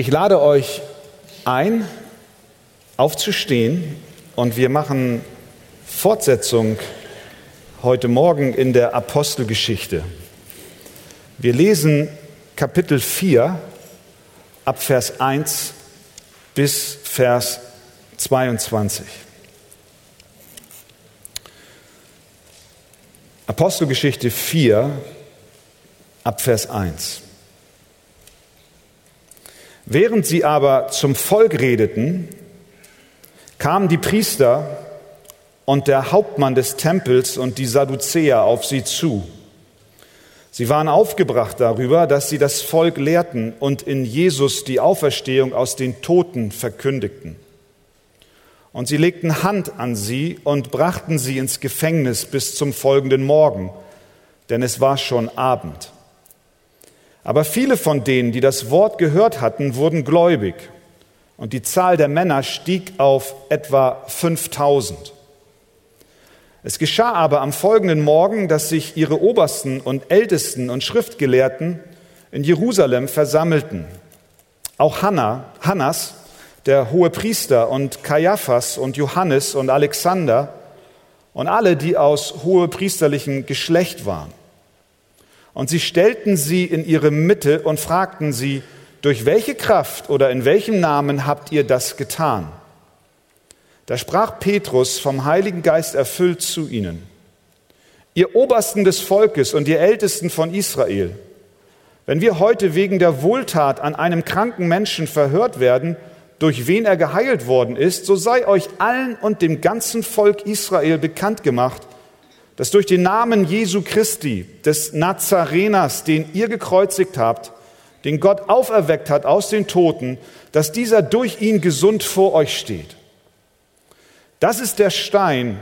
Ich lade euch ein, aufzustehen und wir machen Fortsetzung heute Morgen in der Apostelgeschichte. Wir lesen Kapitel 4 ab Vers 1 bis Vers 22. Apostelgeschichte 4 ab Vers 1. Während sie aber zum Volk redeten, kamen die Priester und der Hauptmann des Tempels und die Sadduzäer auf sie zu. Sie waren aufgebracht darüber, dass sie das Volk lehrten und in Jesus die Auferstehung aus den Toten verkündigten. Und sie legten Hand an sie und brachten sie ins Gefängnis bis zum folgenden Morgen, denn es war schon Abend. Aber viele von denen, die das Wort gehört hatten, wurden gläubig. Und die Zahl der Männer stieg auf etwa 5000. Es geschah aber am folgenden Morgen, dass sich ihre Obersten und Ältesten und Schriftgelehrten in Jerusalem versammelten. Auch Hanna, Hannas, der hohe Priester und Kaiaphas und Johannes und Alexander und alle, die aus hohepriesterlichem Geschlecht waren. Und sie stellten sie in ihre Mitte und fragten sie, durch welche Kraft oder in welchem Namen habt ihr das getan? Da sprach Petrus vom Heiligen Geist erfüllt zu ihnen, ihr Obersten des Volkes und ihr Ältesten von Israel, wenn wir heute wegen der Wohltat an einem kranken Menschen verhört werden, durch wen er geheilt worden ist, so sei euch allen und dem ganzen Volk Israel bekannt gemacht, dass durch den Namen Jesu Christi, des Nazareners, den ihr gekreuzigt habt, den Gott auferweckt hat aus den Toten, dass dieser durch ihn gesund vor euch steht. Das ist der Stein,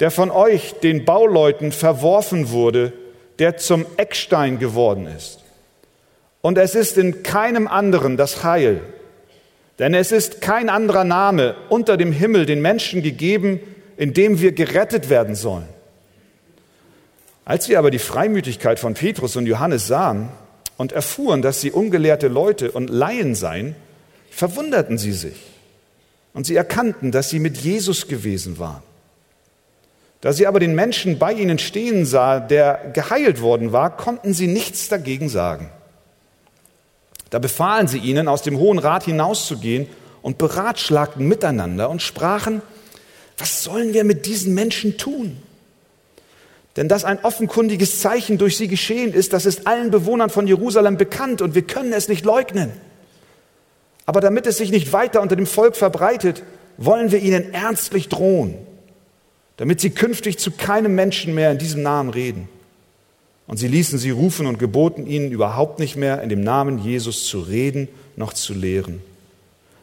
der von euch, den Bauleuten, verworfen wurde, der zum Eckstein geworden ist. Und es ist in keinem anderen das Heil, denn es ist kein anderer Name unter dem Himmel den Menschen gegeben, in dem wir gerettet werden sollen. Als sie aber die Freimütigkeit von Petrus und Johannes sahen und erfuhren, dass sie ungelehrte Leute und Laien seien, verwunderten sie sich. Und sie erkannten, dass sie mit Jesus gewesen waren. Da sie aber den Menschen bei ihnen stehen sah, der geheilt worden war, konnten sie nichts dagegen sagen. Da befahlen sie ihnen, aus dem Hohen Rat hinauszugehen und beratschlagten miteinander und sprachen, was sollen wir mit diesen Menschen tun? Denn dass ein offenkundiges Zeichen durch sie geschehen ist, das ist allen Bewohnern von Jerusalem bekannt und wir können es nicht leugnen. Aber damit es sich nicht weiter unter dem Volk verbreitet, wollen wir ihnen ernstlich drohen, damit sie künftig zu keinem Menschen mehr in diesem Namen reden. Und sie ließen sie rufen und geboten ihnen überhaupt nicht mehr in dem Namen Jesus zu reden noch zu lehren.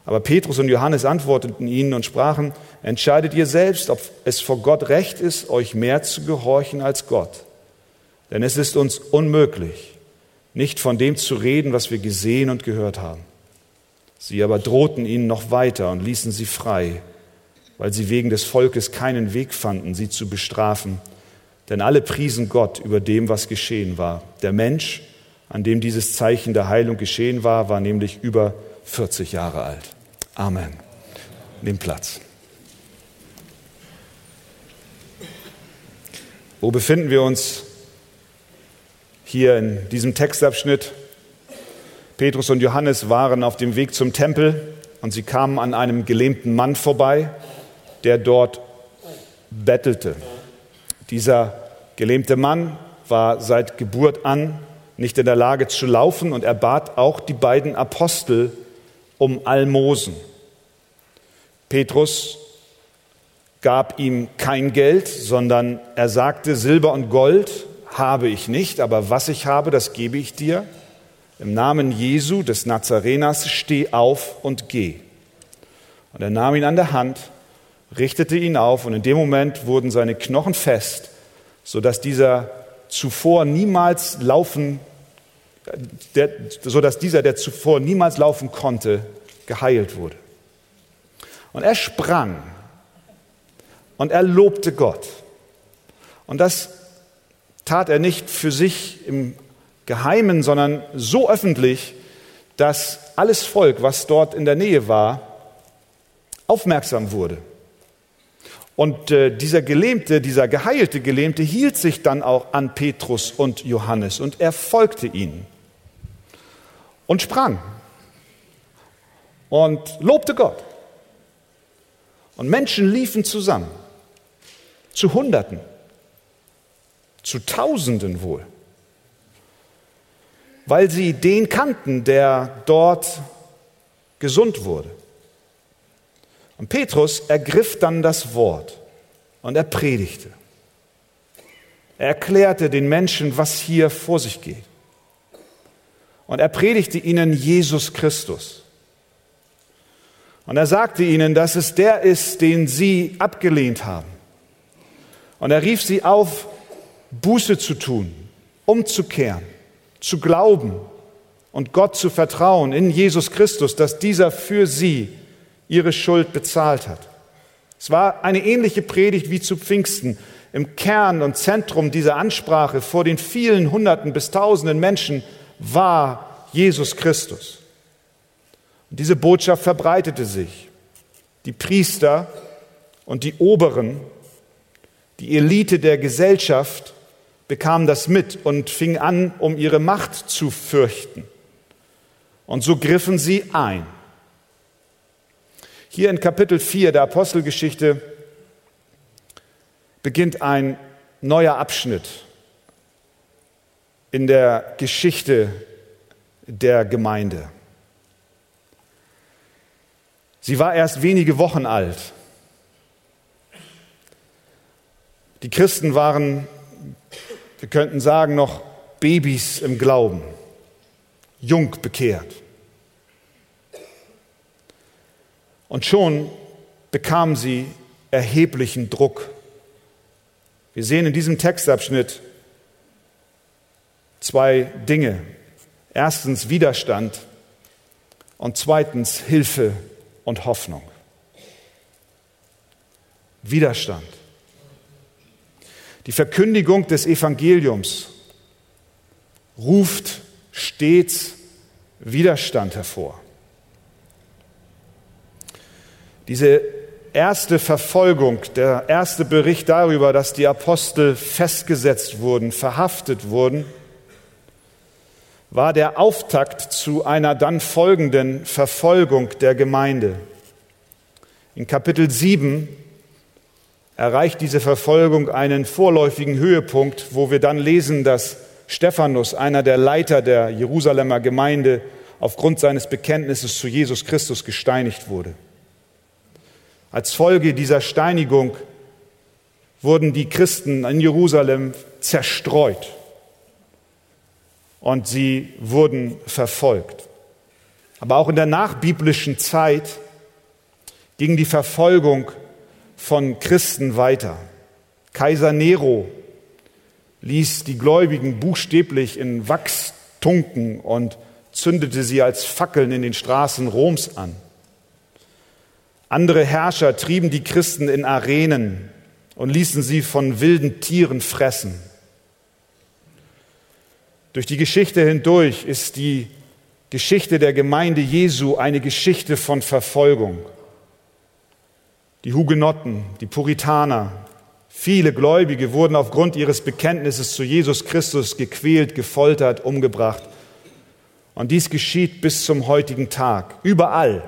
Aber Petrus und Johannes antworteten ihnen und sprachen, entscheidet ihr selbst, ob es vor Gott recht ist, euch mehr zu gehorchen als Gott. Denn es ist uns unmöglich, nicht von dem zu reden, was wir gesehen und gehört haben. Sie aber drohten ihnen noch weiter und ließen sie frei, weil sie wegen des Volkes keinen Weg fanden, sie zu bestrafen. Denn alle priesen Gott über dem, was geschehen war. Der Mensch, an dem dieses Zeichen der Heilung geschehen war, war nämlich über 40 Jahre alt. Amen. Nimm Platz. Wo befinden wir uns hier in diesem Textabschnitt? Petrus und Johannes waren auf dem Weg zum Tempel und sie kamen an einem gelähmten Mann vorbei, der dort bettelte. Dieser gelähmte Mann war seit Geburt an nicht in der Lage zu laufen und er bat auch die beiden Apostel um Almosen. Petrus gab ihm kein Geld, sondern er sagte, Silber und Gold habe ich nicht, aber was ich habe, das gebe ich dir. Im Namen Jesu des Nazareners steh auf und geh. Und er nahm ihn an der Hand, richtete ihn auf und in dem Moment wurden seine Knochen fest, sodass dieser zuvor niemals laufen der, sodass dieser, der zuvor niemals laufen konnte, geheilt wurde. Und er sprang und er lobte Gott. Und das tat er nicht für sich im Geheimen, sondern so öffentlich, dass alles Volk, was dort in der Nähe war, aufmerksam wurde. Und äh, dieser Gelähmte, dieser geheilte Gelähmte hielt sich dann auch an Petrus und Johannes und er folgte ihnen und sprang und lobte Gott. Und Menschen liefen zusammen, zu Hunderten, zu Tausenden wohl, weil sie den kannten, der dort gesund wurde. Und Petrus ergriff dann das Wort und er predigte. Er erklärte den Menschen, was hier vor sich geht. Und er predigte ihnen Jesus Christus. Und er sagte ihnen, dass es der ist, den sie abgelehnt haben. Und er rief sie auf, Buße zu tun, umzukehren, zu glauben und Gott zu vertrauen in Jesus Christus, dass dieser für sie ihre Schuld bezahlt hat. Es war eine ähnliche Predigt wie zu Pfingsten. Im Kern und Zentrum dieser Ansprache vor den vielen Hunderten bis Tausenden Menschen war Jesus Christus. Und diese Botschaft verbreitete sich. Die Priester und die Oberen, die Elite der Gesellschaft bekamen das mit und fingen an, um ihre Macht zu fürchten. Und so griffen sie ein. Hier in Kapitel 4 der Apostelgeschichte beginnt ein neuer Abschnitt in der Geschichte der Gemeinde. Sie war erst wenige Wochen alt. Die Christen waren, wir könnten sagen, noch Babys im Glauben, jung bekehrt. Und schon bekamen sie erheblichen Druck. Wir sehen in diesem Textabschnitt zwei Dinge. Erstens Widerstand und zweitens Hilfe und Hoffnung. Widerstand. Die Verkündigung des Evangeliums ruft stets Widerstand hervor. Diese erste Verfolgung, der erste Bericht darüber, dass die Apostel festgesetzt wurden, verhaftet wurden, war der Auftakt zu einer dann folgenden Verfolgung der Gemeinde. In Kapitel 7 erreicht diese Verfolgung einen vorläufigen Höhepunkt, wo wir dann lesen, dass Stephanus, einer der Leiter der Jerusalemer Gemeinde, aufgrund seines Bekenntnisses zu Jesus Christus gesteinigt wurde. Als Folge dieser Steinigung wurden die Christen in Jerusalem zerstreut und sie wurden verfolgt. Aber auch in der nachbiblischen Zeit ging die Verfolgung von Christen weiter. Kaiser Nero ließ die Gläubigen buchstäblich in Wachs tunken und zündete sie als Fackeln in den Straßen Roms an. Andere Herrscher trieben die Christen in Arenen und ließen sie von wilden Tieren fressen. Durch die Geschichte hindurch ist die Geschichte der Gemeinde Jesu eine Geschichte von Verfolgung. Die Hugenotten, die Puritaner, viele Gläubige wurden aufgrund ihres Bekenntnisses zu Jesus Christus gequält, gefoltert, umgebracht. Und dies geschieht bis zum heutigen Tag, überall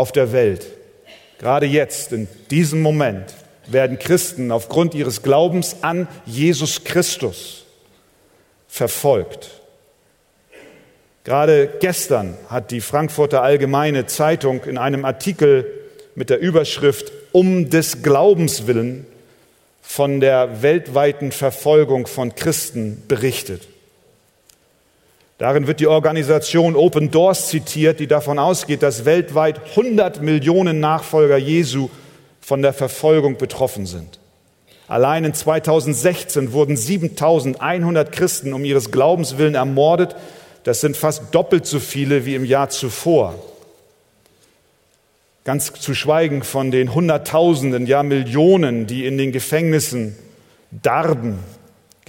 auf der Welt. Gerade jetzt, in diesem Moment, werden Christen aufgrund ihres Glaubens an Jesus Christus verfolgt. Gerade gestern hat die Frankfurter Allgemeine Zeitung in einem Artikel mit der Überschrift Um des Glaubens willen von der weltweiten Verfolgung von Christen berichtet. Darin wird die Organisation Open Doors zitiert, die davon ausgeht, dass weltweit 100 Millionen Nachfolger Jesu von der Verfolgung betroffen sind. Allein in 2016 wurden 7100 Christen um ihres Glaubens willen ermordet. Das sind fast doppelt so viele wie im Jahr zuvor. Ganz zu schweigen von den Hunderttausenden, ja Millionen, die in den Gefängnissen darben,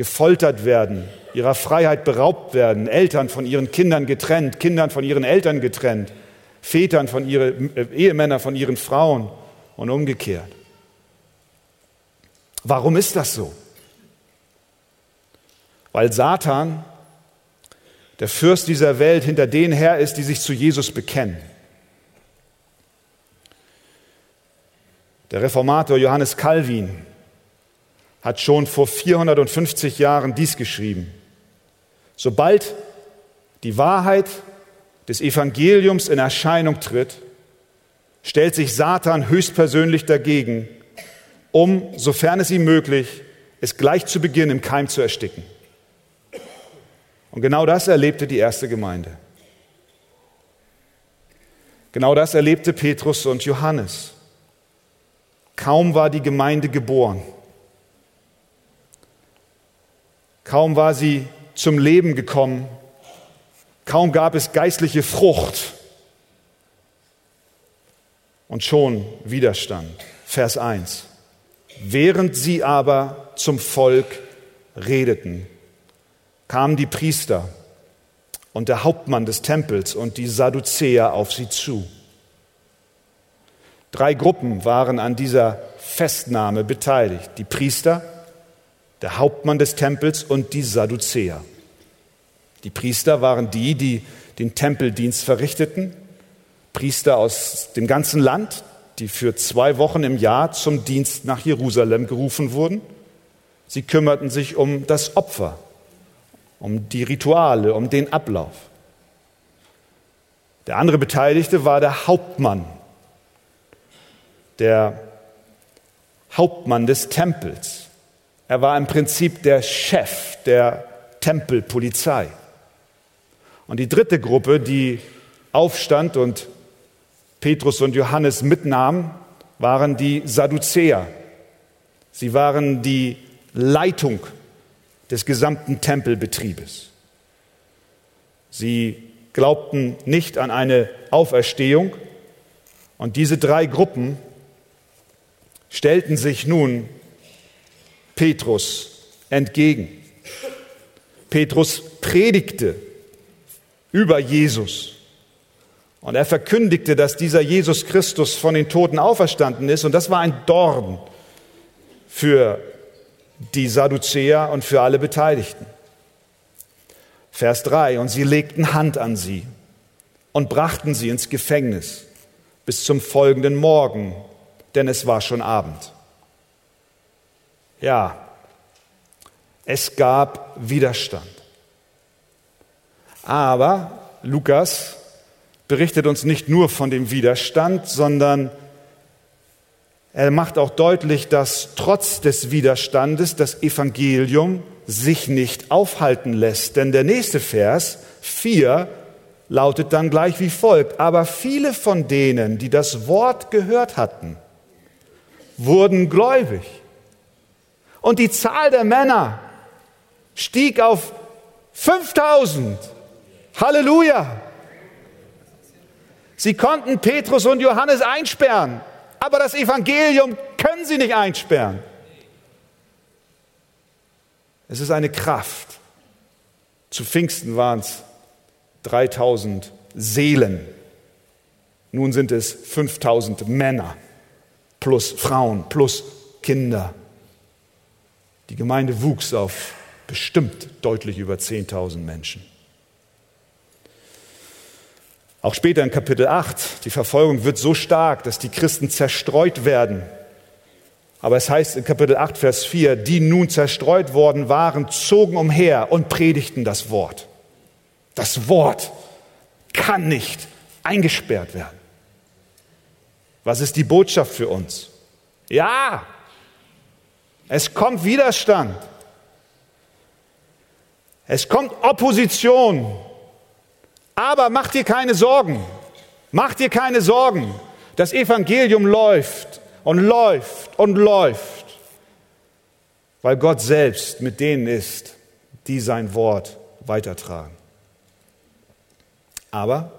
gefoltert werden, ihrer Freiheit beraubt werden, Eltern von ihren Kindern getrennt, Kindern von ihren Eltern getrennt, Vätern von ihren äh, Ehemänner von ihren Frauen und umgekehrt. Warum ist das so? Weil Satan, der Fürst dieser Welt, hinter denen her ist, die sich zu Jesus bekennen. Der Reformator Johannes Calvin hat schon vor 450 Jahren dies geschrieben. Sobald die Wahrheit des Evangeliums in Erscheinung tritt, stellt sich Satan höchstpersönlich dagegen, um, sofern es ihm möglich, es gleich zu Beginn im Keim zu ersticken. Und genau das erlebte die erste Gemeinde. Genau das erlebte Petrus und Johannes. Kaum war die Gemeinde geboren, kaum war sie zum Leben gekommen, kaum gab es geistliche Frucht und schon Widerstand. Vers 1. Während sie aber zum Volk redeten, kamen die Priester und der Hauptmann des Tempels und die Sadduzäer auf sie zu. Drei Gruppen waren an dieser Festnahme beteiligt. Die Priester, der Hauptmann des Tempels und die Sadduzäer. Die Priester waren die, die den Tempeldienst verrichteten. Priester aus dem ganzen Land, die für zwei Wochen im Jahr zum Dienst nach Jerusalem gerufen wurden. Sie kümmerten sich um das Opfer, um die Rituale, um den Ablauf. Der andere Beteiligte war der Hauptmann, der Hauptmann des Tempels. Er war im Prinzip der Chef der Tempelpolizei. Und die dritte Gruppe, die aufstand und Petrus und Johannes mitnahm, waren die Sadduzäer. Sie waren die Leitung des gesamten Tempelbetriebes. Sie glaubten nicht an eine Auferstehung und diese drei Gruppen stellten sich nun Petrus entgegen. Petrus predigte über Jesus und er verkündigte, dass dieser Jesus Christus von den Toten auferstanden ist und das war ein Dorn für die Sadduzäer und für alle Beteiligten. Vers 3, und sie legten Hand an sie und brachten sie ins Gefängnis bis zum folgenden Morgen, denn es war schon Abend. Ja, es gab Widerstand. Aber Lukas berichtet uns nicht nur von dem Widerstand, sondern er macht auch deutlich, dass trotz des Widerstandes das Evangelium sich nicht aufhalten lässt. Denn der nächste Vers, 4, lautet dann gleich wie folgt. Aber viele von denen, die das Wort gehört hatten, wurden gläubig. Und die Zahl der Männer stieg auf 5000. Halleluja! Sie konnten Petrus und Johannes einsperren. Aber das Evangelium können sie nicht einsperren. Es ist eine Kraft. Zu Pfingsten waren es 3000 Seelen. Nun sind es 5000 Männer plus Frauen plus Kinder. Die Gemeinde wuchs auf bestimmt deutlich über 10.000 Menschen. Auch später in Kapitel 8, die Verfolgung wird so stark, dass die Christen zerstreut werden. Aber es heißt in Kapitel 8, Vers 4, die nun zerstreut worden waren, zogen umher und predigten das Wort. Das Wort kann nicht eingesperrt werden. Was ist die Botschaft für uns? Ja, es kommt Widerstand. Es kommt Opposition. Aber mach dir keine Sorgen. Mach dir keine Sorgen. Das Evangelium läuft und läuft und läuft, weil Gott selbst mit denen ist, die sein Wort weitertragen. Aber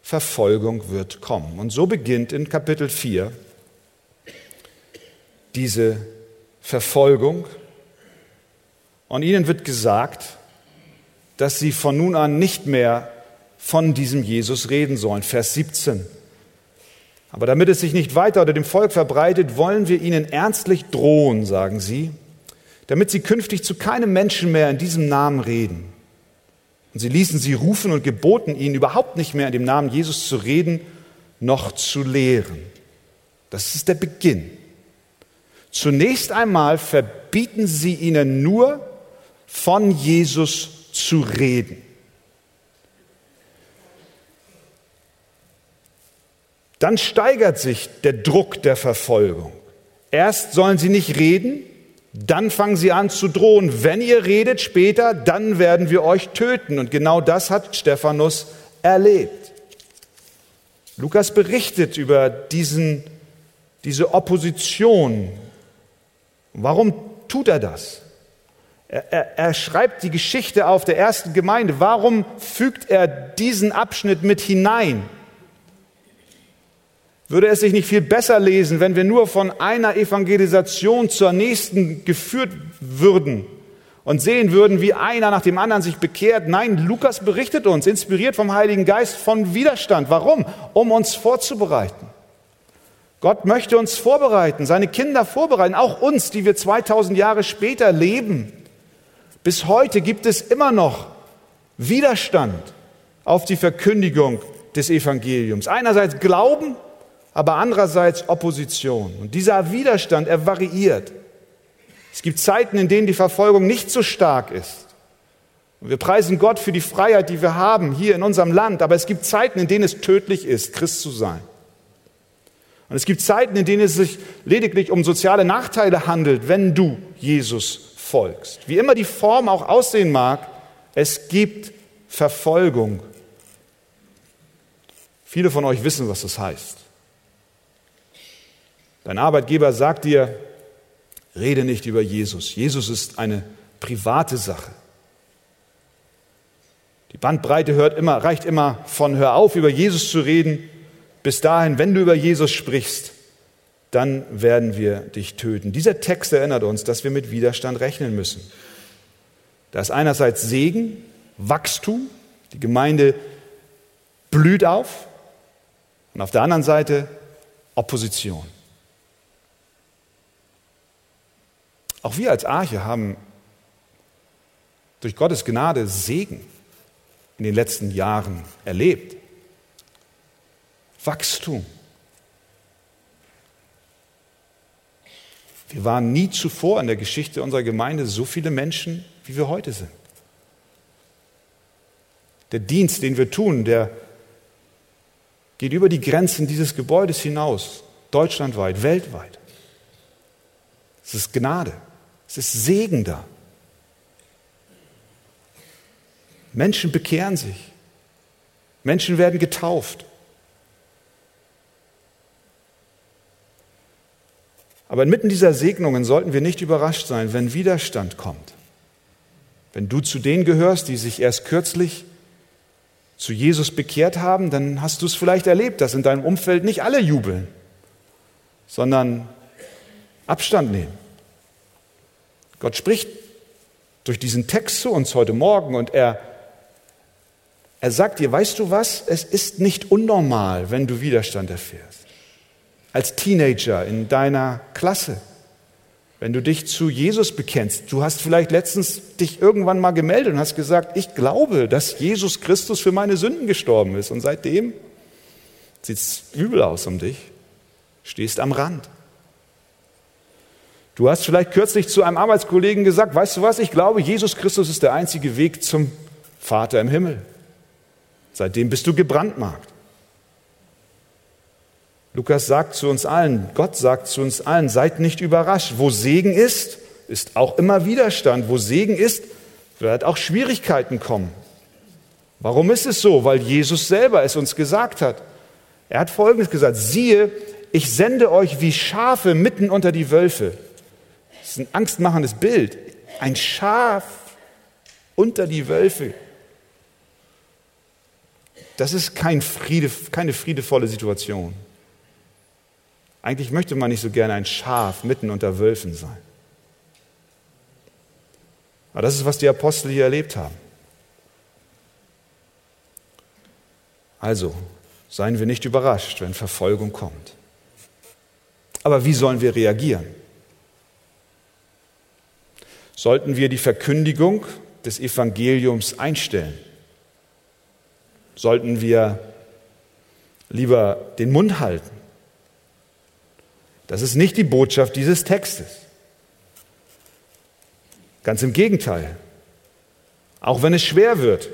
Verfolgung wird kommen. Und so beginnt in Kapitel 4 diese Verfolgung Und ihnen wird gesagt, dass sie von nun an nicht mehr von diesem Jesus reden sollen. Vers 17. Aber damit es sich nicht weiter unter dem Volk verbreitet, wollen wir ihnen ernstlich drohen, sagen sie, damit sie künftig zu keinem Menschen mehr in diesem Namen reden. Und sie ließen sie rufen und geboten ihnen überhaupt nicht mehr in dem Namen Jesus zu reden, noch zu lehren. Das ist der Beginn. Zunächst einmal verbieten sie ihnen nur, von Jesus zu reden. Dann steigert sich der Druck der Verfolgung. Erst sollen sie nicht reden, dann fangen sie an zu drohen. Wenn ihr redet später, dann werden wir euch töten. Und genau das hat Stephanus erlebt. Lukas berichtet über diesen, diese Opposition. Warum tut er das? Er, er, er, schreibt die Geschichte auf der ersten Gemeinde. Warum fügt er diesen Abschnitt mit hinein? Würde es sich nicht viel besser lesen, wenn wir nur von einer Evangelisation zur nächsten geführt würden und sehen würden, wie einer nach dem anderen sich bekehrt? Nein, Lukas berichtet uns, inspiriert vom Heiligen Geist, von Widerstand. Warum? Um uns vorzubereiten. Gott möchte uns vorbereiten, seine Kinder vorbereiten, auch uns, die wir 2000 Jahre später leben. Bis heute gibt es immer noch Widerstand auf die Verkündigung des Evangeliums. Einerseits Glauben, aber andererseits Opposition. Und dieser Widerstand, er variiert. Es gibt Zeiten, in denen die Verfolgung nicht so stark ist. Und wir preisen Gott für die Freiheit, die wir haben hier in unserem Land. Aber es gibt Zeiten, in denen es tödlich ist, Christ zu sein. Und es gibt Zeiten, in denen es sich lediglich um soziale Nachteile handelt, wenn du Jesus folgst. Wie immer die Form auch aussehen mag, es gibt Verfolgung. Viele von euch wissen, was das heißt. Dein Arbeitgeber sagt dir, rede nicht über Jesus. Jesus ist eine private Sache. Die Bandbreite hört immer, reicht immer von hör auf, über Jesus zu reden, bis dahin, wenn du über Jesus sprichst, dann werden wir dich töten. Dieser Text erinnert uns, dass wir mit Widerstand rechnen müssen. Da ist einerseits Segen, Wachstum, die Gemeinde blüht auf und auf der anderen Seite Opposition. Auch wir als Arche haben durch Gottes Gnade Segen in den letzten Jahren erlebt. Wachstum. Wir waren nie zuvor in der Geschichte unserer Gemeinde so viele Menschen, wie wir heute sind. Der Dienst, den wir tun, der geht über die Grenzen dieses Gebäudes hinaus, deutschlandweit, weltweit. Es ist Gnade. Es ist Segen da. Menschen bekehren sich. Menschen werden getauft. Aber inmitten dieser Segnungen sollten wir nicht überrascht sein, wenn Widerstand kommt. Wenn du zu denen gehörst, die sich erst kürzlich zu Jesus bekehrt haben, dann hast du es vielleicht erlebt, dass in deinem Umfeld nicht alle jubeln, sondern Abstand nehmen. Gott spricht durch diesen Text zu uns heute Morgen und er, er sagt dir, weißt du was, es ist nicht unnormal, wenn du Widerstand erfährst. Als Teenager in deiner Klasse, wenn du dich zu Jesus bekennst, du hast vielleicht letztens dich irgendwann mal gemeldet und hast gesagt, ich glaube, dass Jesus Christus für meine Sünden gestorben ist und seitdem sieht es übel aus um dich, stehst am Rand. Du hast vielleicht kürzlich zu einem Arbeitskollegen gesagt, weißt du was, ich glaube, Jesus Christus ist der einzige Weg zum Vater im Himmel. Seitdem bist du gebrandmarkt. Lukas sagt zu uns allen, Gott sagt zu uns allen, seid nicht überrascht. Wo Segen ist, ist auch immer Widerstand. Wo Segen ist, wird auch Schwierigkeiten kommen. Warum ist es so? Weil Jesus selber es uns gesagt hat. Er hat Folgendes gesagt, siehe, ich sende euch wie Schafe mitten unter die Wölfe. Das ist ein angstmachendes Bild. Ein Schaf unter die Wölfe. Das ist kein Friede, keine friedevolle Situation. Eigentlich möchte man nicht so gerne ein Schaf mitten unter Wölfen sein. Aber das ist, was die Apostel hier erlebt haben. Also, seien wir nicht überrascht, wenn Verfolgung kommt. Aber wie sollen wir reagieren? Sollten wir die Verkündigung des Evangeliums einstellen? Sollten wir lieber den Mund halten? Das ist nicht die Botschaft dieses Textes. Ganz im Gegenteil. Auch wenn es schwer wird,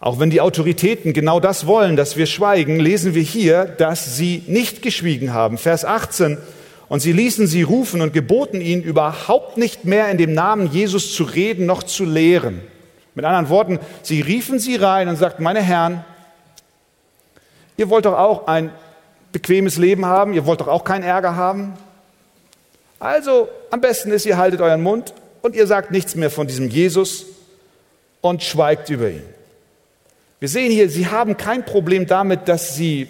auch wenn die Autoritäten genau das wollen, dass wir schweigen, lesen wir hier, dass sie nicht geschwiegen haben. Vers 18. Und sie ließen sie rufen und geboten ihnen überhaupt nicht mehr in dem Namen Jesus zu reden noch zu lehren. Mit anderen Worten, sie riefen sie rein und sagten, meine Herren, ihr wollt doch auch ein bequemes Leben haben, ihr wollt doch auch keinen Ärger haben. Also am besten ist, ihr haltet euren Mund und ihr sagt nichts mehr von diesem Jesus und schweigt über ihn. Wir sehen hier, sie haben kein Problem damit, dass sie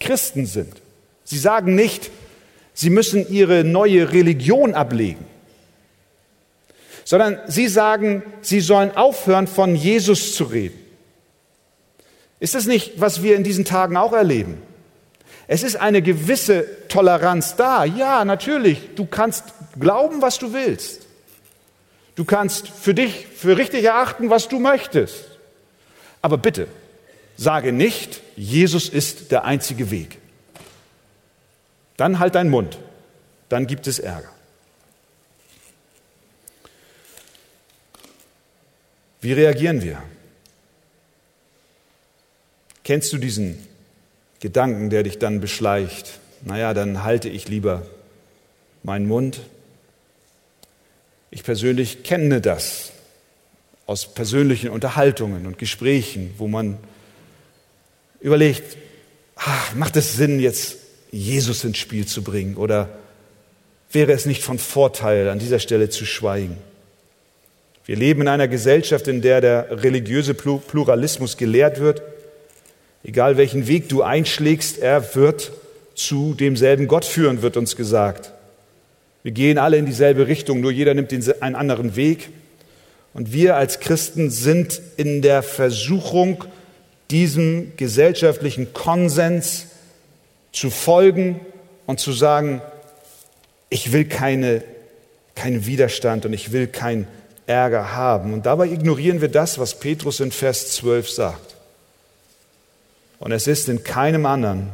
Christen sind. Sie sagen nicht, sie müssen ihre neue Religion ablegen, sondern sie sagen, sie sollen aufhören, von Jesus zu reden. Ist das nicht, was wir in diesen Tagen auch erleben? Es ist eine gewisse Toleranz da. Ja, natürlich, du kannst glauben, was du willst. Du kannst für dich für richtig erachten, was du möchtest. Aber bitte, sage nicht, Jesus ist der einzige Weg. Dann halt deinen Mund. Dann gibt es Ärger. Wie reagieren wir? Kennst du diesen Gedanken, der dich dann beschleicht? Naja, dann halte ich lieber meinen Mund. Ich persönlich kenne das aus persönlichen Unterhaltungen und Gesprächen, wo man überlegt, ach, macht es Sinn, jetzt Jesus ins Spiel zu bringen oder wäre es nicht von Vorteil, an dieser Stelle zu schweigen? Wir leben in einer Gesellschaft, in der der religiöse Pluralismus gelehrt wird. Egal welchen Weg du einschlägst, er wird zu demselben Gott führen, wird uns gesagt. Wir gehen alle in dieselbe Richtung, nur jeder nimmt einen anderen Weg. Und wir als Christen sind in der Versuchung, diesem gesellschaftlichen Konsens zu folgen und zu sagen, ich will keine, keinen Widerstand und ich will keinen Ärger haben. Und dabei ignorieren wir das, was Petrus in Vers 12 sagt. Und es ist in keinem anderen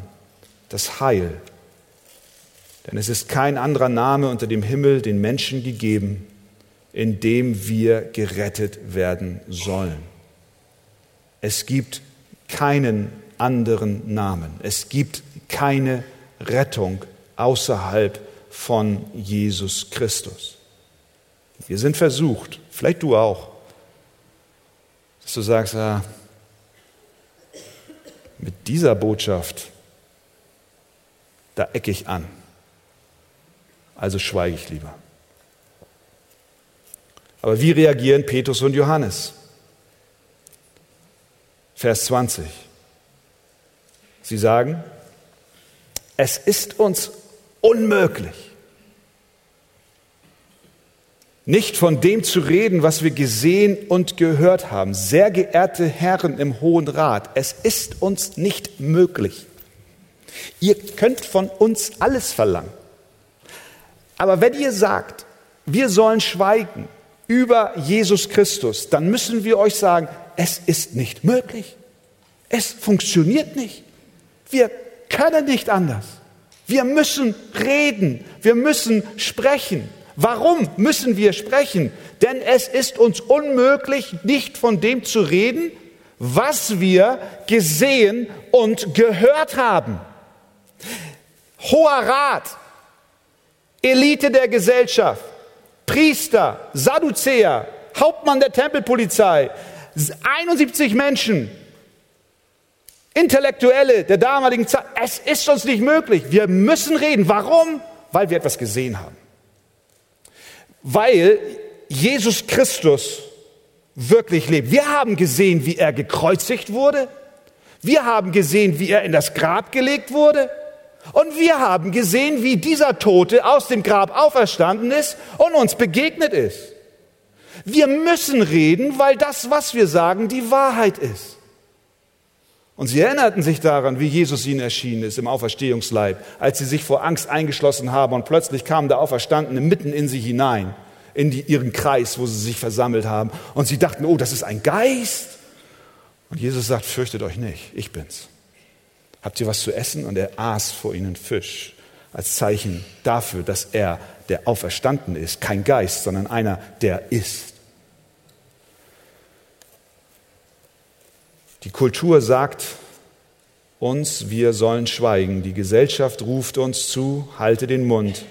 das Heil. Denn es ist kein anderer Name unter dem Himmel den Menschen gegeben, in dem wir gerettet werden sollen. Es gibt keinen anderen Namen. Es gibt keine Rettung außerhalb von Jesus Christus. Wir sind versucht, vielleicht du auch, dass du sagst, ah, mit dieser Botschaft, da ecke ich an. Also schweige ich lieber. Aber wie reagieren Petrus und Johannes? Vers 20. Sie sagen, es ist uns unmöglich, nicht von dem zu reden, was wir gesehen und gehört haben. Sehr geehrte Herren im Hohen Rat, es ist uns nicht möglich. Ihr könnt von uns alles verlangen. Aber wenn ihr sagt, wir sollen schweigen über Jesus Christus, dann müssen wir euch sagen, es ist nicht möglich. Es funktioniert nicht. Wir können nicht anders. Wir müssen reden. Wir müssen sprechen. Warum müssen wir sprechen? Denn es ist uns unmöglich, nicht von dem zu reden, was wir gesehen und gehört haben. Hoher Rat, Elite der Gesellschaft, Priester, Sadduzäer, Hauptmann der Tempelpolizei, 71 Menschen, Intellektuelle der damaligen Zeit. Es ist uns nicht möglich. Wir müssen reden. Warum? Weil wir etwas gesehen haben. Weil Jesus Christus wirklich lebt. Wir haben gesehen, wie er gekreuzigt wurde. Wir haben gesehen, wie er in das Grab gelegt wurde. Und wir haben gesehen, wie dieser Tote aus dem Grab auferstanden ist und uns begegnet ist. Wir müssen reden, weil das, was wir sagen, die Wahrheit ist. Und sie erinnerten sich daran, wie Jesus ihnen erschienen ist im Auferstehungsleib, als sie sich vor Angst eingeschlossen haben und plötzlich kam der Auferstandene mitten in sie hinein, in die, ihren Kreis, wo sie sich versammelt haben. Und sie dachten, oh, das ist ein Geist. Und Jesus sagt, fürchtet euch nicht, ich bin's. Habt ihr was zu essen? Und er aß vor ihnen Fisch als Zeichen dafür, dass er der Auferstanden ist, kein Geist, sondern einer, der ist. Die Kultur sagt uns, wir sollen schweigen. Die Gesellschaft ruft uns zu, halte den Mund.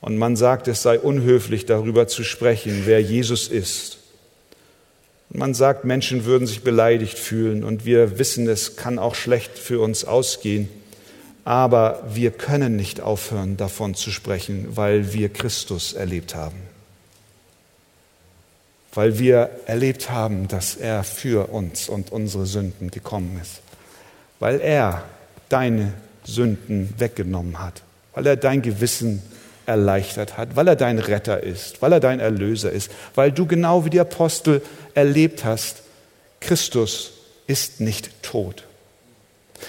Und man sagt, es sei unhöflich, darüber zu sprechen, wer Jesus ist. Und man sagt, Menschen würden sich beleidigt fühlen und wir wissen, es kann auch schlecht für uns ausgehen. Aber wir können nicht aufhören, davon zu sprechen, weil wir Christus erlebt haben weil wir erlebt haben, dass er für uns und unsere Sünden gekommen ist, weil er deine Sünden weggenommen hat, weil er dein Gewissen erleichtert hat, weil er dein Retter ist, weil er dein Erlöser ist, weil du genau wie die Apostel erlebt hast, Christus ist nicht tot,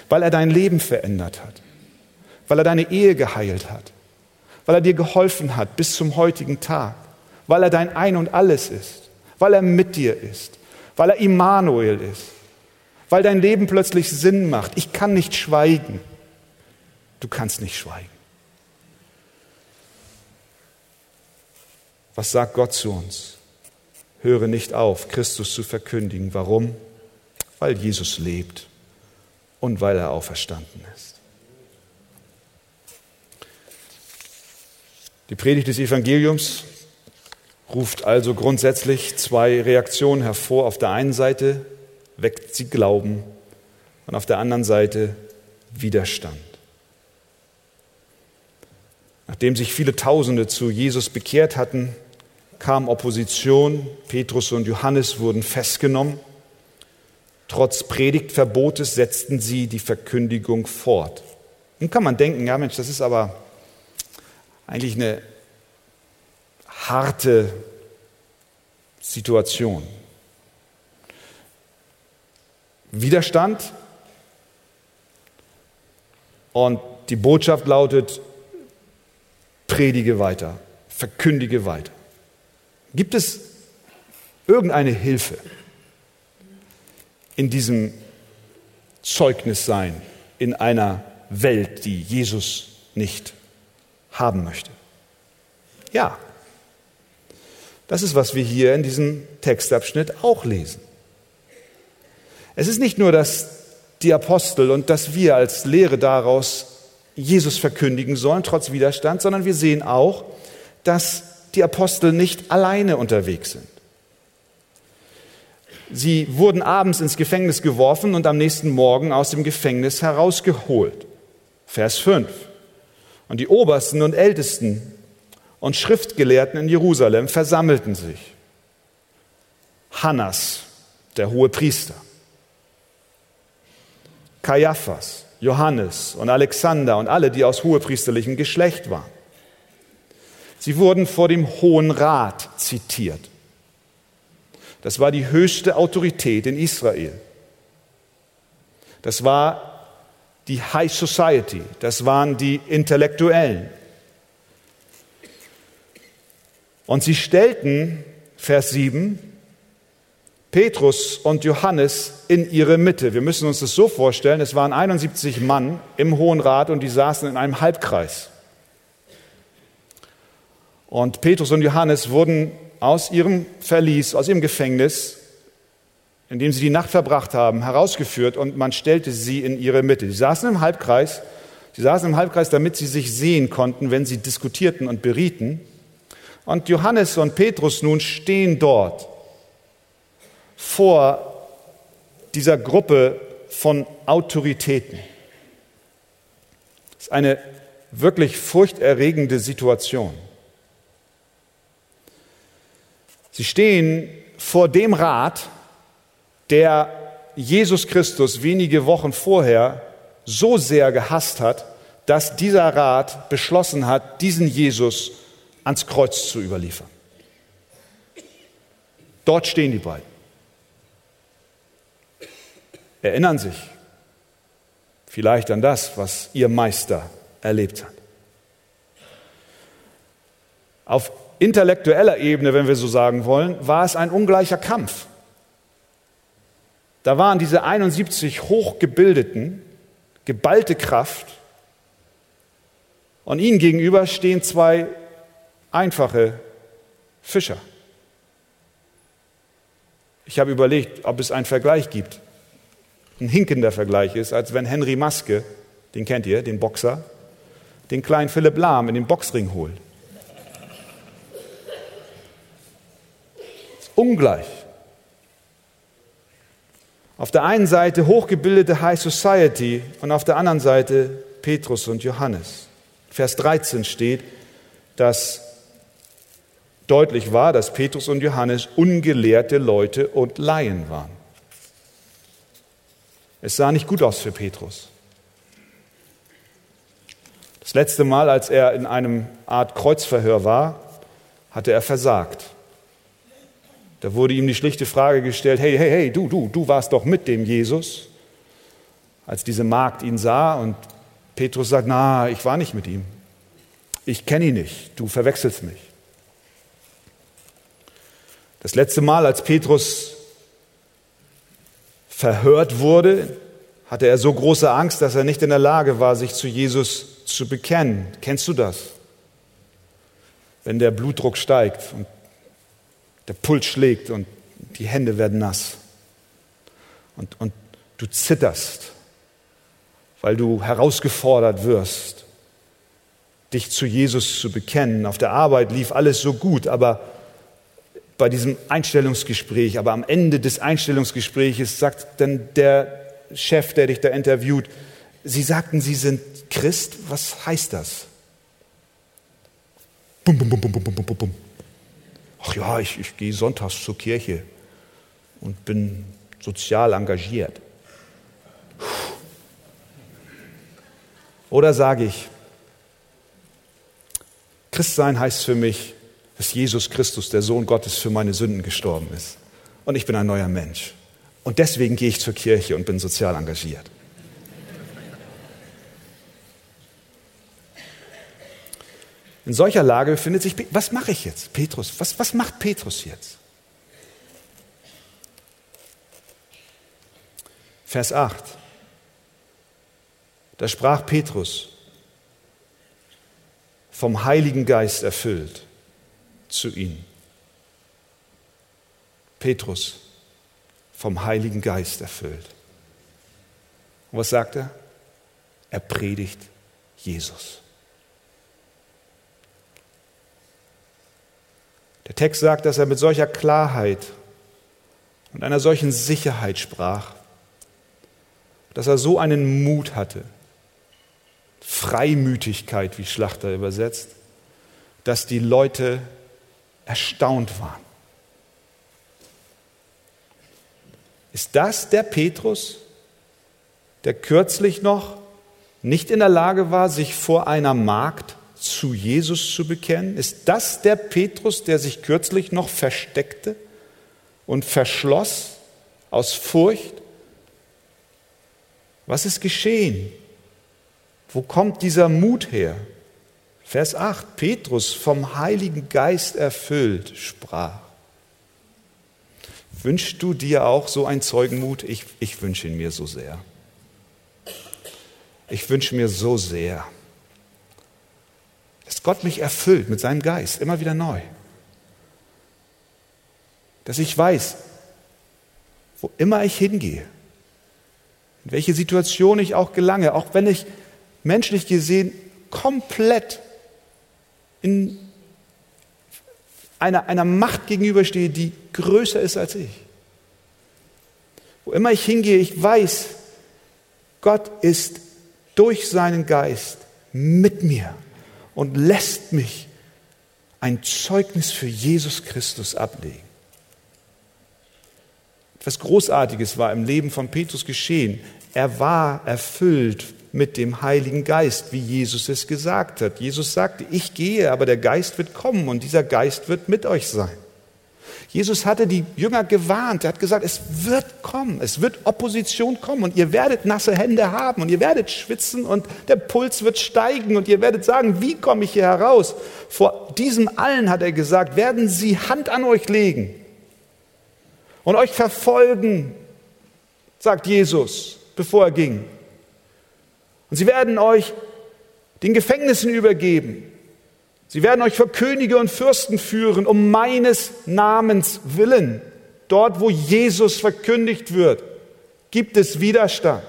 weil er dein Leben verändert hat, weil er deine Ehe geheilt hat, weil er dir geholfen hat bis zum heutigen Tag, weil er dein Ein und alles ist weil er mit dir ist, weil er Immanuel ist, weil dein Leben plötzlich Sinn macht. Ich kann nicht schweigen. Du kannst nicht schweigen. Was sagt Gott zu uns? Höre nicht auf, Christus zu verkündigen. Warum? Weil Jesus lebt und weil er auferstanden ist. Die Predigt des Evangeliums ruft also grundsätzlich zwei Reaktionen hervor. Auf der einen Seite weckt sie Glauben und auf der anderen Seite Widerstand. Nachdem sich viele Tausende zu Jesus bekehrt hatten, kam Opposition. Petrus und Johannes wurden festgenommen. Trotz Predigtverbotes setzten sie die Verkündigung fort. Nun kann man denken, ja Mensch, das ist aber eigentlich eine harte Situation. Widerstand und die Botschaft lautet, predige weiter, verkündige weiter. Gibt es irgendeine Hilfe in diesem Zeugnissein in einer Welt, die Jesus nicht haben möchte? Ja, das ist, was wir hier in diesem Textabschnitt auch lesen. Es ist nicht nur, dass die Apostel und dass wir als Lehre daraus Jesus verkündigen sollen, trotz Widerstand, sondern wir sehen auch, dass die Apostel nicht alleine unterwegs sind. Sie wurden abends ins Gefängnis geworfen und am nächsten Morgen aus dem Gefängnis herausgeholt. Vers 5. Und die Obersten und Ältesten und Schriftgelehrten in Jerusalem versammelten sich. Hannas, der hohe Priester, Kaiaphas, Johannes und Alexander und alle, die aus hohepriesterlichem Geschlecht waren. Sie wurden vor dem Hohen Rat zitiert. Das war die höchste Autorität in Israel. Das war die High Society, das waren die Intellektuellen, Und sie stellten, Vers 7, Petrus und Johannes in ihre Mitte. Wir müssen uns das so vorstellen, es waren 71 Mann im Hohen Rat und die saßen in einem Halbkreis. Und Petrus und Johannes wurden aus ihrem Verlies, aus ihrem Gefängnis, in dem sie die Nacht verbracht haben, herausgeführt und man stellte sie in ihre Mitte. Sie saßen im Halbkreis, sie saßen im Halbkreis, damit sie sich sehen konnten, wenn sie diskutierten und berieten. Und Johannes und Petrus nun stehen dort vor dieser Gruppe von Autoritäten. Das ist eine wirklich furchterregende Situation. Sie stehen vor dem Rat, der Jesus Christus wenige Wochen vorher so sehr gehasst hat, dass dieser Rat beschlossen hat, diesen Jesus ans Kreuz zu überliefern. Dort stehen die beiden. Erinnern sich vielleicht an das, was ihr Meister erlebt hat. Auf intellektueller Ebene, wenn wir so sagen wollen, war es ein ungleicher Kampf. Da waren diese 71 hochgebildeten, geballte Kraft und ihnen gegenüber stehen zwei einfache Fischer. Ich habe überlegt, ob es einen Vergleich gibt. Ein hinkender Vergleich ist, als wenn Henry Maske, den kennt ihr, den Boxer, den kleinen Philipp Lahm in den Boxring holt. ungleich. Auf der einen Seite hochgebildete High Society und auf der anderen Seite Petrus und Johannes. Vers 13 steht, dass deutlich war, dass Petrus und Johannes ungelehrte Leute und Laien waren. Es sah nicht gut aus für Petrus. Das letzte Mal, als er in einem Art Kreuzverhör war, hatte er versagt. Da wurde ihm die schlichte Frage gestellt, hey, hey, hey, du, du, du warst doch mit dem Jesus. Als diese Magd ihn sah und Petrus sagt, na, ich war nicht mit ihm. Ich kenne ihn nicht, du verwechselst mich. Das letzte Mal, als Petrus verhört wurde, hatte er so große Angst, dass er nicht in der Lage war, sich zu Jesus zu bekennen. Kennst du das? Wenn der Blutdruck steigt und der Puls schlägt und die Hände werden nass. Und, und du zitterst, weil du herausgefordert wirst, dich zu Jesus zu bekennen. Auf der Arbeit lief alles so gut, aber bei diesem Einstellungsgespräch, aber am Ende des Einstellungsgespräches sagt dann der Chef, der dich da interviewt, Sie sagten, Sie sind Christ, was heißt das? Bum, bum, bum, bum, bum, bum, bum, bum ach ja, ich, ich gehe sonntags zur Kirche und bin sozial engagiert. Oder sage ich, Christsein heißt für mich, dass Jesus Christus, der Sohn Gottes, für meine Sünden gestorben ist. Und ich bin ein neuer Mensch. Und deswegen gehe ich zur Kirche und bin sozial engagiert. In solcher Lage befindet sich, was mache ich jetzt, Petrus? Was, was macht Petrus jetzt? Vers 8. Da sprach Petrus, vom Heiligen Geist erfüllt, zu ihnen. Petrus, vom Heiligen Geist erfüllt. Und was sagt er? Er predigt Jesus. Der Text sagt, dass er mit solcher Klarheit und einer solchen Sicherheit sprach, dass er so einen Mut hatte, Freimütigkeit, wie Schlachter übersetzt, dass die Leute erstaunt waren. Ist das der Petrus, der kürzlich noch nicht in der Lage war, sich vor einer Magd zu Jesus zu bekennen? Ist das der Petrus, der sich kürzlich noch versteckte und verschloss aus Furcht? Was ist geschehen? Wo kommt dieser Mut her? Vers 8, Petrus vom Heiligen Geist erfüllt sprach. Wünschst du dir auch so einen Zeugenmut? Ich, ich wünsche ihn mir so sehr. Ich wünsche mir so sehr, dass Gott mich erfüllt mit seinem Geist, immer wieder neu. Dass ich weiß, wo immer ich hingehe, in welche Situation ich auch gelange, auch wenn ich menschlich gesehen komplett in einer, einer Macht gegenüberstehe, die größer ist als ich. Wo immer ich hingehe, ich weiß, Gott ist durch seinen Geist mit mir und lässt mich ein Zeugnis für Jesus Christus ablegen. Etwas Großartiges war im Leben von Petrus geschehen. Er war erfüllt mit dem Heiligen Geist, wie Jesus es gesagt hat. Jesus sagte, ich gehe, aber der Geist wird kommen und dieser Geist wird mit euch sein. Jesus hatte die Jünger gewarnt. Er hat gesagt, es wird kommen, es wird Opposition kommen und ihr werdet nasse Hände haben und ihr werdet schwitzen und der Puls wird steigen und ihr werdet sagen, wie komme ich hier heraus? Vor diesem allen, hat er gesagt, werden sie Hand an euch legen und euch verfolgen, sagt Jesus, bevor er ging. Und sie werden euch den Gefängnissen übergeben Sie werden euch vor Könige und Fürsten führen, um meines Namens willen. Dort, wo Jesus verkündigt wird, gibt es Widerstand.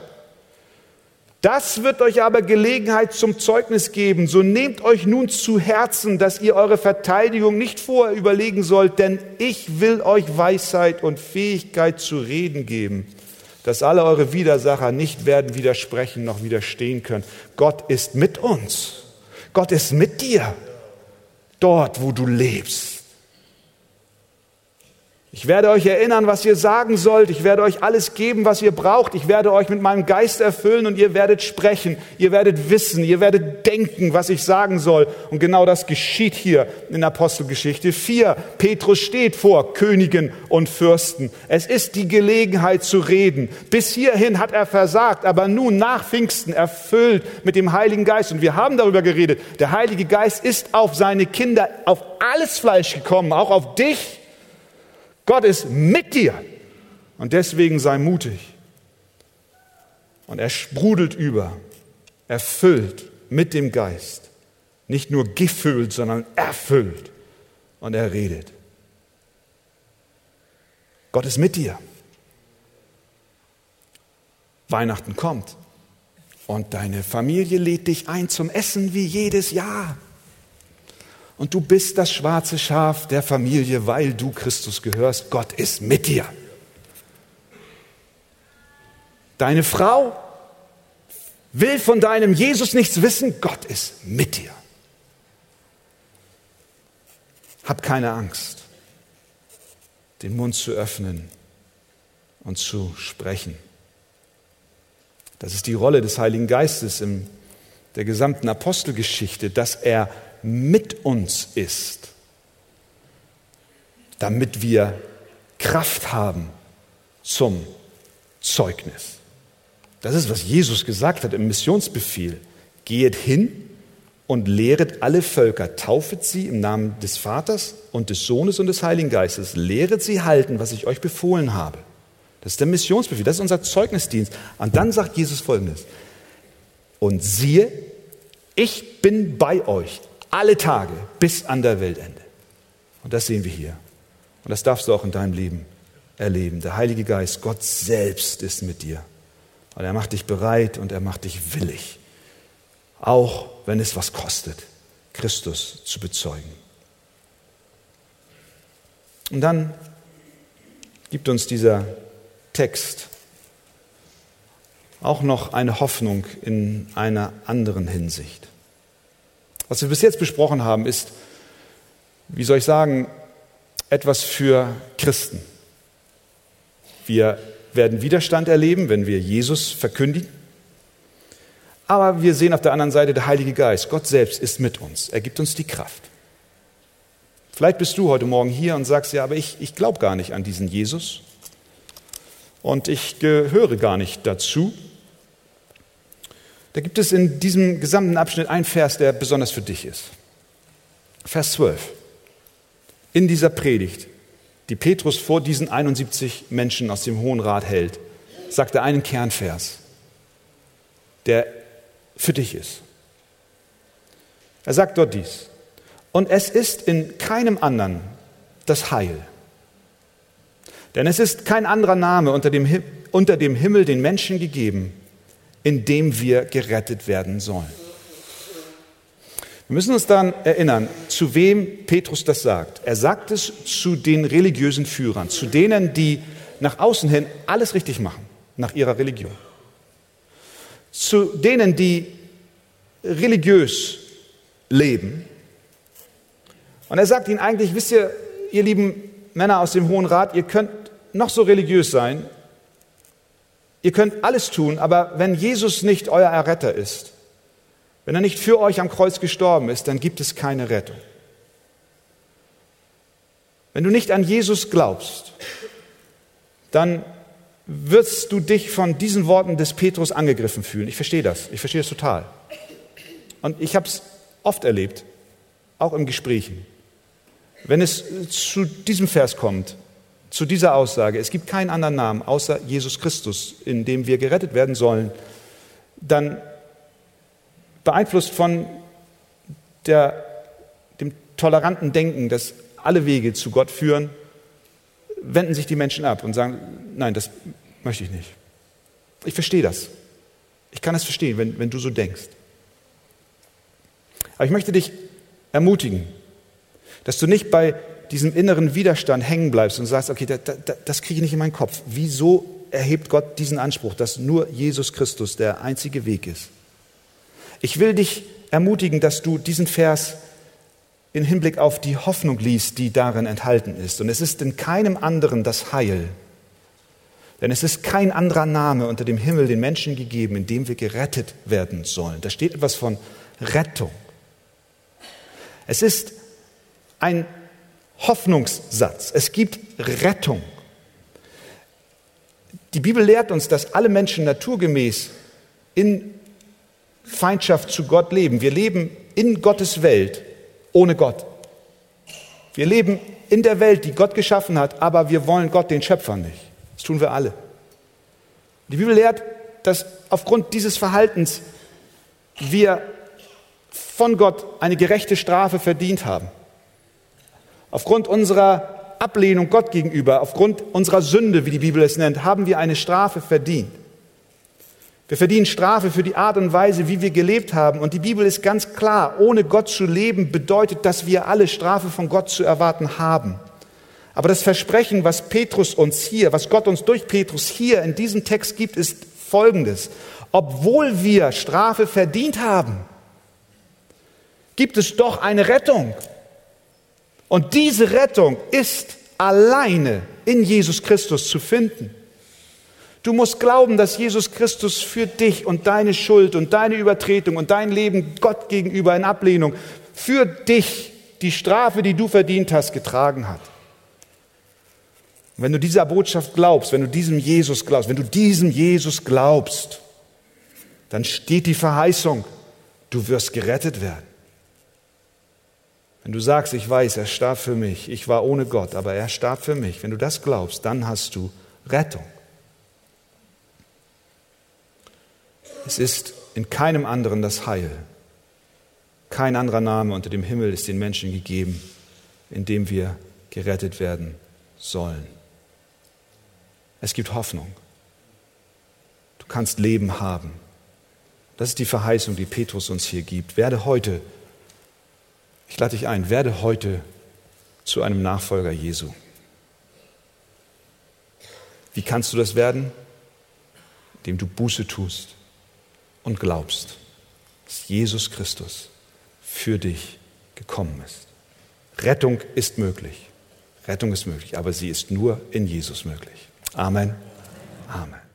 Das wird euch aber Gelegenheit zum Zeugnis geben. So nehmt euch nun zu Herzen, dass ihr eure Verteidigung nicht vorher überlegen sollt, denn ich will euch Weisheit und Fähigkeit zu reden geben, dass alle eure Widersacher nicht werden widersprechen noch widerstehen können. Gott ist mit uns. Gott ist mit dir dort, wo du lebst. Ich werde euch erinnern, was ihr sagen sollt. Ich werde euch alles geben, was ihr braucht. Ich werde euch mit meinem Geist erfüllen und ihr werdet sprechen. Ihr werdet wissen. Ihr werdet denken, was ich sagen soll. Und genau das geschieht hier in Apostelgeschichte 4. Petrus steht vor Königen und Fürsten. Es ist die Gelegenheit zu reden. Bis hierhin hat er versagt, aber nun nach Pfingsten erfüllt mit dem Heiligen Geist. Und wir haben darüber geredet. Der Heilige Geist ist auf seine Kinder, auf alles Fleisch gekommen, auch auf dich Gott ist mit dir und deswegen sei mutig. Und er sprudelt über, erfüllt mit dem Geist. Nicht nur gefüllt, sondern erfüllt. Und er redet. Gott ist mit dir. Weihnachten kommt und deine Familie lädt dich ein zum Essen wie jedes Jahr. Und du bist das schwarze Schaf der Familie, weil du Christus gehörst. Gott ist mit dir. Deine Frau will von deinem Jesus nichts wissen. Gott ist mit dir. Hab keine Angst, den Mund zu öffnen und zu sprechen. Das ist die Rolle des Heiligen Geistes in der gesamten Apostelgeschichte, dass er mit uns ist, damit wir Kraft haben zum Zeugnis. Das ist, was Jesus gesagt hat im Missionsbefehl. Gehet hin und lehret alle Völker, taufet sie im Namen des Vaters und des Sohnes und des Heiligen Geistes, lehret sie halten, was ich euch befohlen habe. Das ist der Missionsbefehl, das ist unser Zeugnisdienst. Und dann sagt Jesus folgendes, und siehe, ich bin bei euch alle Tage bis an der Weltende. Und das sehen wir hier. Und das darfst du auch in deinem Leben erleben. Der Heilige Geist, Gott selbst ist mit dir. Und er macht dich bereit und er macht dich willig. Auch wenn es was kostet, Christus zu bezeugen. Und dann gibt uns dieser Text auch noch eine Hoffnung in einer anderen Hinsicht. Was wir bis jetzt besprochen haben, ist, wie soll ich sagen, etwas für Christen. Wir werden Widerstand erleben, wenn wir Jesus verkündigen. Aber wir sehen auf der anderen Seite der Heilige Geist. Gott selbst ist mit uns. Er gibt uns die Kraft. Vielleicht bist du heute Morgen hier und sagst, ja, aber ich, ich glaube gar nicht an diesen Jesus und ich gehöre gar nicht dazu. Da gibt es in diesem gesamten Abschnitt einen Vers, der besonders für dich ist. Vers 12. In dieser Predigt, die Petrus vor diesen 71 Menschen aus dem Hohen Rat hält, sagt er einen Kernvers, der für dich ist. Er sagt dort dies. Und es ist in keinem anderen das Heil. Denn es ist kein anderer Name unter dem, unter dem Himmel den Menschen gegeben, in dem wir gerettet werden sollen. Wir müssen uns daran erinnern, zu wem Petrus das sagt. Er sagt es zu den religiösen Führern, zu denen, die nach außen hin alles richtig machen, nach ihrer Religion. Zu denen, die religiös leben. Und er sagt ihnen eigentlich, wisst ihr, ihr lieben Männer aus dem Hohen Rat, ihr könnt noch so religiös sein, Ihr könnt alles tun, aber wenn Jesus nicht euer Erretter ist, wenn er nicht für euch am Kreuz gestorben ist, dann gibt es keine Rettung. Wenn du nicht an Jesus glaubst, dann wirst du dich von diesen Worten des Petrus angegriffen fühlen. Ich verstehe das. Ich verstehe das total. Und ich habe es oft erlebt, auch in Gesprächen. Wenn es zu diesem Vers kommt, zu dieser Aussage, es gibt keinen anderen Namen außer Jesus Christus, in dem wir gerettet werden sollen, dann beeinflusst von der, dem toleranten Denken, dass alle Wege zu Gott führen, wenden sich die Menschen ab und sagen, nein, das möchte ich nicht. Ich verstehe das. Ich kann es verstehen, wenn, wenn du so denkst. Aber ich möchte dich ermutigen, dass du nicht bei diesem inneren Widerstand hängen bleibst und sagst, okay, da, da, das kriege ich nicht in meinen Kopf. Wieso erhebt Gott diesen Anspruch, dass nur Jesus Christus der einzige Weg ist? Ich will dich ermutigen, dass du diesen Vers in Hinblick auf die Hoffnung liest, die darin enthalten ist. Und es ist in keinem anderen das Heil. Denn es ist kein anderer Name unter dem Himmel den Menschen gegeben, in dem wir gerettet werden sollen. Da steht etwas von Rettung. Es ist ein Hoffnungssatz. Es gibt Rettung. Die Bibel lehrt uns, dass alle Menschen naturgemäß in Feindschaft zu Gott leben. Wir leben in Gottes Welt ohne Gott. Wir leben in der Welt, die Gott geschaffen hat, aber wir wollen Gott, den Schöpfer, nicht. Das tun wir alle. Die Bibel lehrt, dass aufgrund dieses Verhaltens wir von Gott eine gerechte Strafe verdient haben. Aufgrund unserer Ablehnung Gott gegenüber, aufgrund unserer Sünde, wie die Bibel es nennt, haben wir eine Strafe verdient. Wir verdienen Strafe für die Art und Weise, wie wir gelebt haben. Und die Bibel ist ganz klar, ohne Gott zu leben bedeutet, dass wir alle Strafe von Gott zu erwarten haben. Aber das Versprechen, was Petrus uns hier, was Gott uns durch Petrus hier in diesem Text gibt, ist folgendes. Obwohl wir Strafe verdient haben, gibt es doch eine Rettung. Und diese Rettung ist alleine in Jesus Christus zu finden. Du musst glauben, dass Jesus Christus für dich und deine Schuld und deine Übertretung und dein Leben Gott gegenüber in Ablehnung für dich die Strafe, die du verdient hast, getragen hat. Und wenn du dieser Botschaft glaubst, wenn du diesem Jesus glaubst, wenn du diesem Jesus glaubst, dann steht die Verheißung, du wirst gerettet werden. Wenn du sagst, ich weiß, er starb für mich, ich war ohne Gott, aber er starb für mich, wenn du das glaubst, dann hast du Rettung. Es ist in keinem anderen das Heil. Kein anderer Name unter dem Himmel ist den Menschen gegeben, in dem wir gerettet werden sollen. Es gibt Hoffnung. Du kannst Leben haben. Das ist die Verheißung, die Petrus uns hier gibt. Werde heute, ich lade dich ein, werde heute zu einem Nachfolger Jesu. Wie kannst du das werden? Indem du Buße tust und glaubst, dass Jesus Christus für dich gekommen ist. Rettung ist möglich. Rettung ist möglich, aber sie ist nur in Jesus möglich. Amen. Amen.